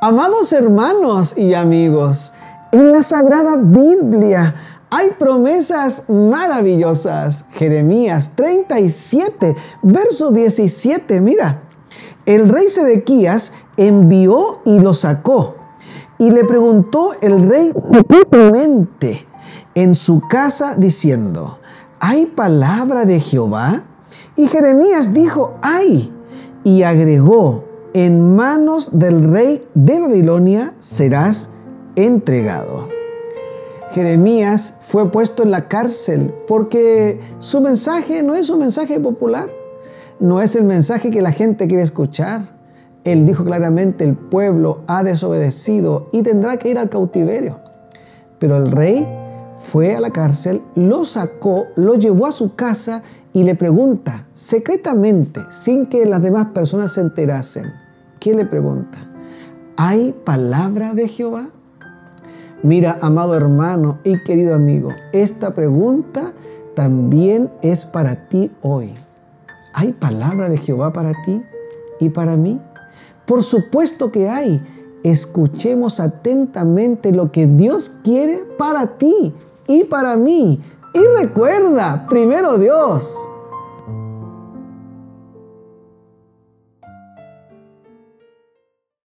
Amados hermanos y amigos, en la Sagrada Biblia hay promesas maravillosas. Jeremías 37, verso 17, mira. El rey Sedequías envió y lo sacó. Y le preguntó el rey secretamente en su casa diciendo, ¿hay palabra de Jehová? Y Jeremías dijo, hay. Y agregó, en manos del rey de Babilonia serás entregado. Jeremías fue puesto en la cárcel porque su mensaje no es un mensaje popular, no es el mensaje que la gente quiere escuchar. Él dijo claramente, el pueblo ha desobedecido y tendrá que ir al cautiverio. Pero el rey fue a la cárcel, lo sacó, lo llevó a su casa y le pregunta secretamente, sin que las demás personas se enterasen, ¿qué le pregunta? ¿Hay palabra de Jehová? Mira, amado hermano y querido amigo, esta pregunta también es para ti hoy. ¿Hay palabra de Jehová para ti y para mí? Por supuesto que hay. Escuchemos atentamente lo que Dios quiere para ti y para mí. Y recuerda, primero Dios